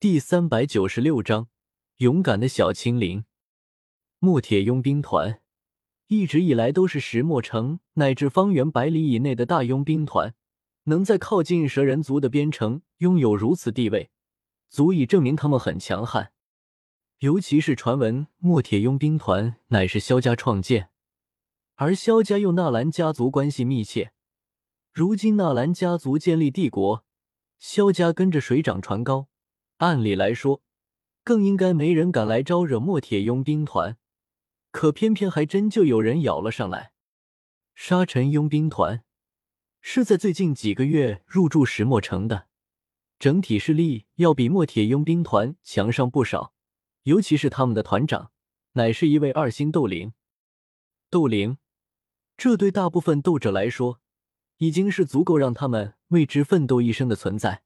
第三百九十六章，勇敢的小青灵。墨铁佣兵团一直以来都是石墨城乃至方圆百里以内的大佣兵团，能在靠近蛇人族的边城拥有如此地位，足以证明他们很强悍。尤其是传闻墨铁佣兵团乃是萧家创建，而萧家又纳兰家族关系密切。如今纳兰家族建立帝国，萧家跟着水涨船高。按理来说，更应该没人敢来招惹墨铁佣兵团，可偏偏还真就有人咬了上来。沙尘佣兵团是在最近几个月入驻石墨城的，整体实力要比墨铁佣兵团强上不少。尤其是他们的团长，乃是一位二星斗灵。斗灵，这对大部分斗者来说，已经是足够让他们为之奋斗一生的存在。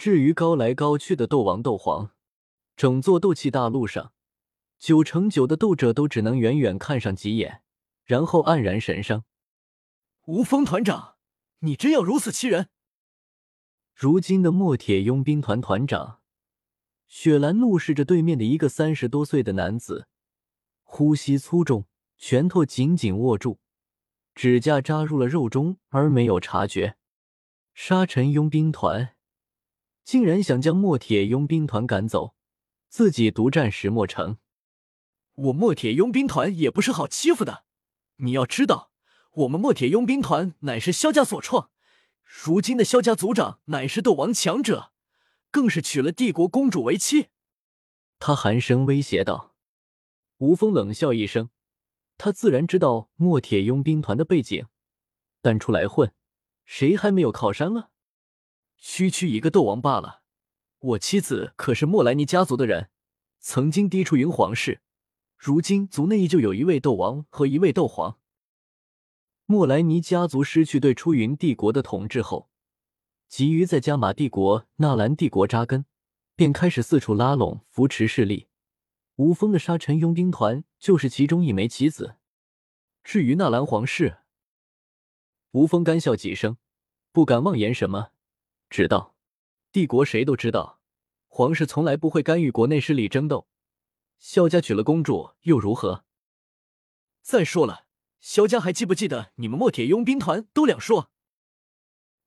至于高来高去的斗王、斗皇，整座斗气大陆上，九成九的斗者都只能远远看上几眼，然后黯然神伤。吴峰团长，你真要如此欺人？如今的墨铁佣兵团团长雪兰怒视着对面的一个三十多岁的男子，呼吸粗重，拳头紧紧握住，指甲扎入了肉中而没有察觉。沙尘佣兵团。竟然想将墨铁佣兵团赶走，自己独占石墨城。我墨铁佣兵团也不是好欺负的。你要知道，我们墨铁佣兵团乃是萧家所创，如今的萧家族长乃是斗王强者，更是娶了帝国公主为妻。他寒声威胁道。吴峰冷笑一声，他自然知道墨铁佣兵团的背景，但出来混，谁还没有靠山了？区区一个斗王罢了，我妻子可是莫莱尼家族的人，曾经嫡出云皇室，如今族内依旧有一位斗王和一位斗皇。莫莱尼家族失去对出云帝国的统治后，急于在加玛帝国、纳兰帝国扎根，便开始四处拉拢扶持势力。吴峰的沙尘佣兵团就是其中一枚棋子。至于纳兰皇室，吴峰干笑几声，不敢妄言什么。知道，帝国谁都知道，皇室从来不会干预国内势力争斗。萧家娶了公主又如何？再说了，萧家还记不记得你们墨铁佣兵团都两说？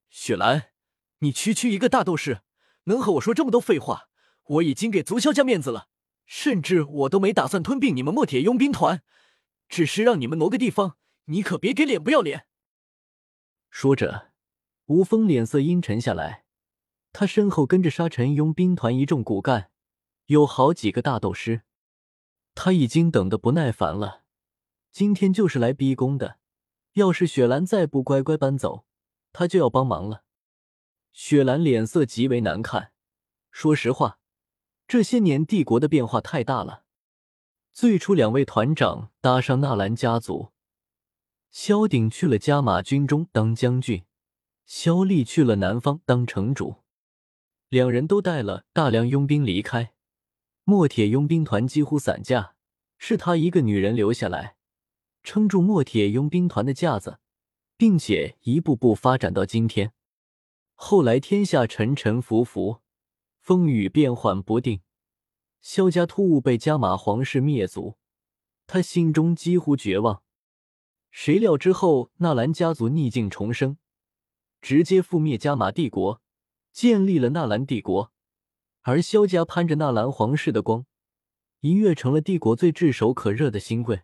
雪兰，你区区一个大斗士，能和我说这么多废话？我已经给足萧家面子了，甚至我都没打算吞并你们墨铁佣兵团，只是让你们挪个地方。你可别给脸不要脸！说着。吴峰脸色阴沉下来，他身后跟着沙尘佣兵团一众骨干，有好几个大斗师。他已经等得不耐烦了，今天就是来逼宫的。要是雪兰再不乖乖搬走，他就要帮忙了。雪兰脸色极为难看。说实话，这些年帝国的变化太大了。最初两位团长搭上纳兰家族，萧鼎去了加马军中当将军。萧丽去了南方当城主，两人都带了大量佣兵离开，墨铁佣兵团几乎散架，是他一个女人留下来，撑住墨铁佣兵团的架子，并且一步步发展到今天。后来天下沉沉浮浮，风雨变幻不定，萧家突兀被加玛皇室灭族，他心中几乎绝望。谁料之后纳兰家族逆境重生。直接覆灭加玛帝国，建立了纳兰帝国，而萧家攀着纳兰皇室的光，一跃成了帝国最炙手可热的新贵。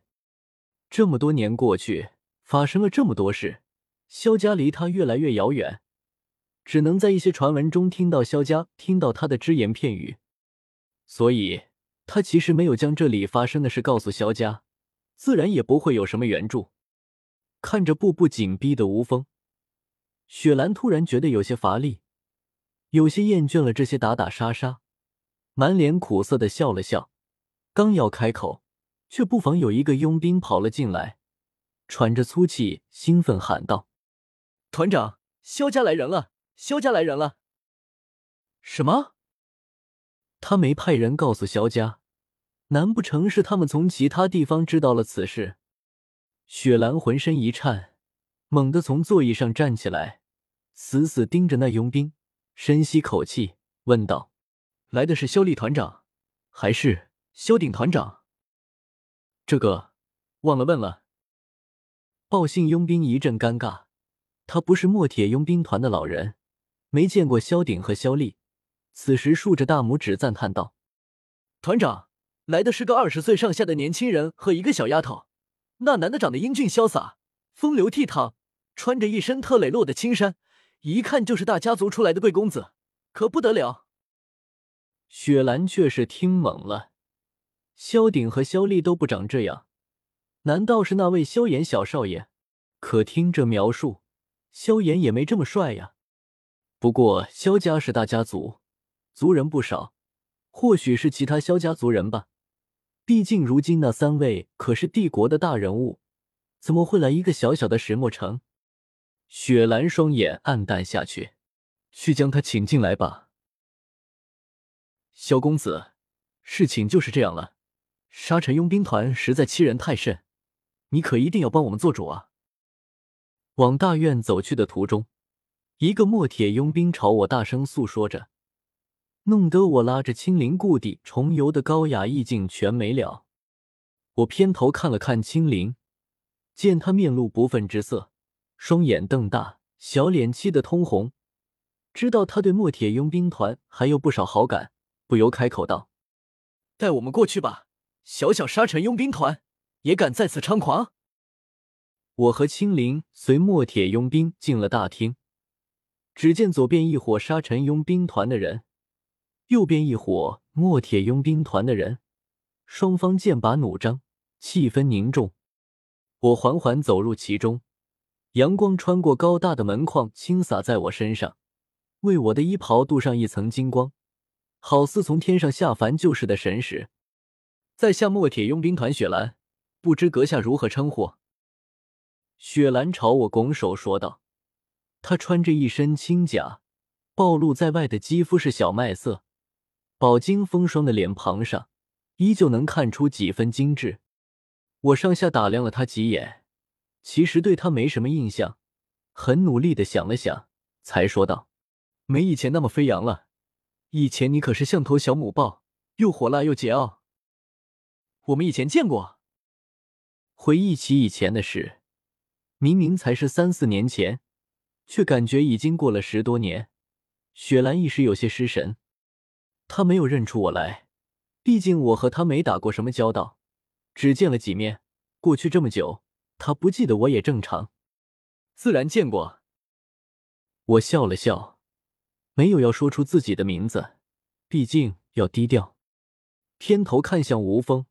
这么多年过去，发生了这么多事，萧家离他越来越遥远，只能在一些传闻中听到萧家听到他的只言片语，所以他其实没有将这里发生的事告诉萧家，自然也不会有什么援助。看着步步紧逼的吴峰。雪兰突然觉得有些乏力，有些厌倦了这些打打杀杀，满脸苦涩的笑了笑。刚要开口，却不妨有一个佣兵跑了进来，喘着粗气，兴奋喊道：“团长，萧家来人了！萧家来人了！”什么？他没派人告诉萧家？难不成是他们从其他地方知道了此事？雪兰浑身一颤，猛地从座椅上站起来。死死盯着那佣兵，深吸口气，问道：“来的是萧厉团长，还是萧鼎团长？这个忘了问了。报信佣兵一阵尴尬，他不是墨铁佣兵团的老人，没见过萧鼎和萧厉。此时竖着大拇指赞叹道：“团长，来的是个二十岁上下的年轻人和一个小丫头。那男的长得英俊潇洒，风流倜傥，穿着一身特磊落的青衫，一看就是大家族出来的贵公子，可不得了。”雪兰却是听懵了，萧鼎和萧厉都不长这样，难道是那位萧炎小少爷？可听这描述，萧炎也没这么帅呀。不过萧家是大家族，族人不少，或许是其他萧家族人吧。毕竟如今那三位可是帝国的大人物，怎么会来一个小小的石墨城？雪兰双眼暗淡下去，去将他请进来吧。萧公子，事情就是这样了。沙尘佣兵团实在欺人太甚，你可一定要帮我们做主啊！往大院走去的途中，一个墨铁佣兵朝我大声诉说着，弄得我拉着青灵故地重游的高雅意境全没了。我偏头看了看青灵，见他面露不忿之色，双眼瞪大，小脸气得通红，知道他对墨铁佣兵团还有不少好感。不由开口道：“带我们过去吧，小小沙尘佣兵团也敢在此猖狂？”我和青灵随墨铁佣兵进了大厅，只见左边一伙沙尘佣兵团的人，右边一伙墨铁佣兵团的人，双方剑拔弩张，气氛凝重。我缓缓走入其中，阳光穿过高大的门框，倾洒在我身上，为我的衣袍镀上一层金光。好似从天上下凡救世的神使，在下墨铁佣兵团雪兰，不知阁下如何称呼？雪兰朝我拱手说道。她穿着一身青甲，暴露在外的肌肤是小麦色，饱经风霜的脸庞上依旧能看出几分精致。我上下打量了她几眼，其实对他没什么印象，很努力的想了想，才说道：“没以前那么飞扬了。”以前你可是像头小母豹，又火辣又桀骜。我们以前见过。回忆起以前的事，明明才是三四年前，却感觉已经过了十多年。雪兰一时有些失神，她没有认出我来，毕竟我和她没打过什么交道，只见了几面。过去这么久，他不记得我也正常。自然见过。我笑了笑。没有要说出自己的名字，毕竟要低调。偏头看向吴峰，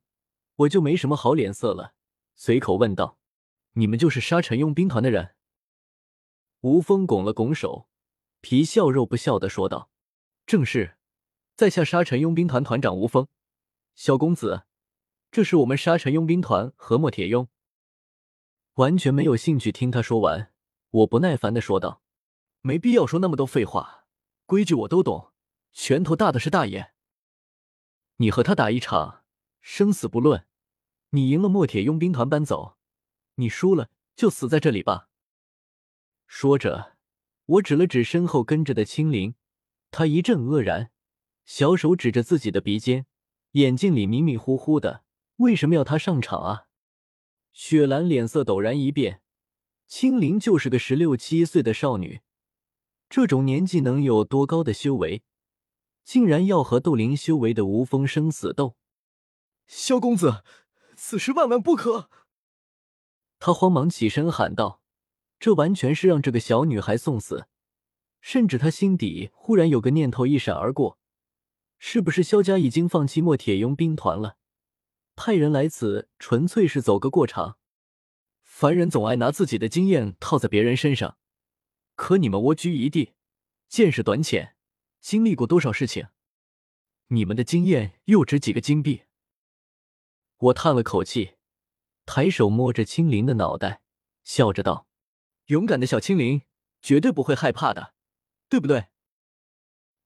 我就没什么好脸色了，随口问道：“你们就是沙尘佣兵团的人？”吴峰拱了拱手，皮笑肉不笑的说道：“正是，在下沙尘佣兵团团长吴峰。小公子，这是我们沙尘佣兵团和墨铁佣。”完全没有兴趣听他说完，我不耐烦的说道：“没必要说那么多废话。”规矩我都懂，拳头大的是大爷。你和他打一场，生死不论。你赢了，墨铁佣兵团搬走；你输了，就死在这里吧。说着，我指了指身后跟着的青灵，他一阵愕然，小手指着自己的鼻尖，眼睛里迷迷糊糊的。为什么要他上场啊？雪兰脸色陡然一变，青灵就是个十六七岁的少女。这种年纪能有多高的修为？竟然要和斗灵修为的无风生死斗！萧公子，此事万万不可！他慌忙起身喊道：“这完全是让这个小女孩送死！”甚至他心底忽然有个念头一闪而过：是不是萧家已经放弃墨铁佣兵团了？派人来此纯粹是走个过场？凡人总爱拿自己的经验套在别人身上。可你们蜗居一地，见识短浅，经历过多少事情？你们的经验又值几个金币？我叹了口气，抬手摸着青灵的脑袋，笑着道：“勇敢的小青灵，绝对不会害怕的，对不对？”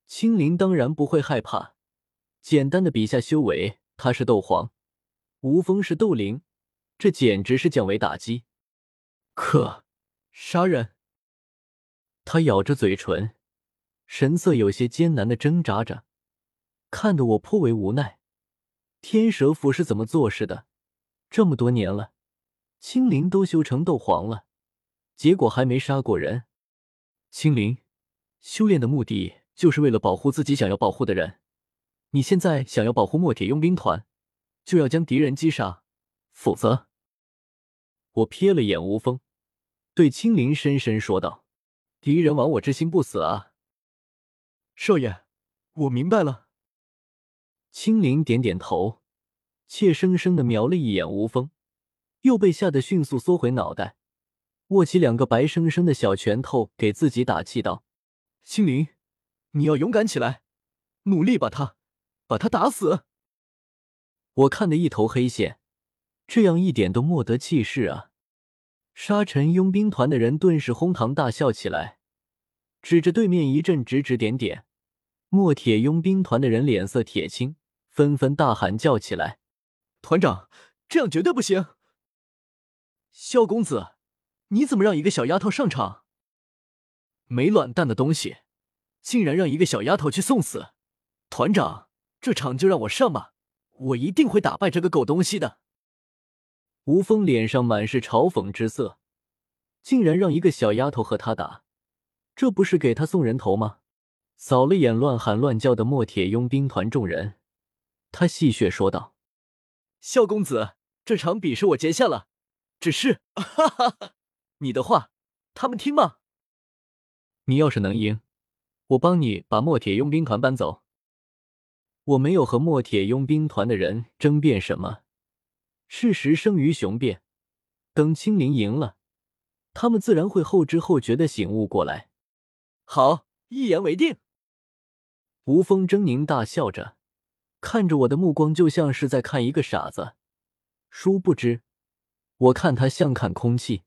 青灵当然不会害怕。简单的比下修为，他是斗皇，无风是斗灵，这简直是降维打击。可杀人。他咬着嘴唇，神色有些艰难的挣扎着，看得我颇为无奈。天蛇府是怎么做事的？这么多年了，青灵都修成斗皇了，结果还没杀过人。青灵，修炼的目的就是为了保护自己想要保护的人。你现在想要保护墨铁佣兵团，就要将敌人击杀，否则……我瞥了眼吴峰，对青灵深深说道：“敌人亡我之心不死啊！”少爷，我明白了。青灵点点头，怯生生的瞄了一眼吴峰，又被吓得迅速缩回脑袋，握起两个白生生的小拳头，给自己打气道：“青灵，你要勇敢起来，努力把他，把他打死。”我看得一头黑线。这样一点都没得气势啊！沙尘佣兵团的人顿时哄堂大笑起来，指着对面一阵指指点点。墨铁佣兵团的人脸色铁青，纷纷大喊叫起来：“团长，这样绝对不行！萧公子，你怎么让一个小丫头上场？没卵蛋的东西，竟然让一个小丫头去送死！团长，这场就让我上吧，我一定会打败这个狗东西的！”吴峰脸上满是嘲讽之色，竟然让一个小丫头和他打，这不是给他送人头吗？扫了眼乱喊乱叫的墨铁佣兵团众人，他戏谑说道：“萧公子，这场比试我结下了，只是，哈哈哈，你的话他们听吗？你要是能赢，我帮你把墨铁佣兵团搬走。我没有和墨铁佣兵团的人争辩什么。”事实胜于雄辩，等青灵赢了，他们自然会后知后觉的醒悟过来。好，一言为定。吴峰狰狞大笑着，看着我的目光就像是在看一个傻子。殊不知，我看他像看空气。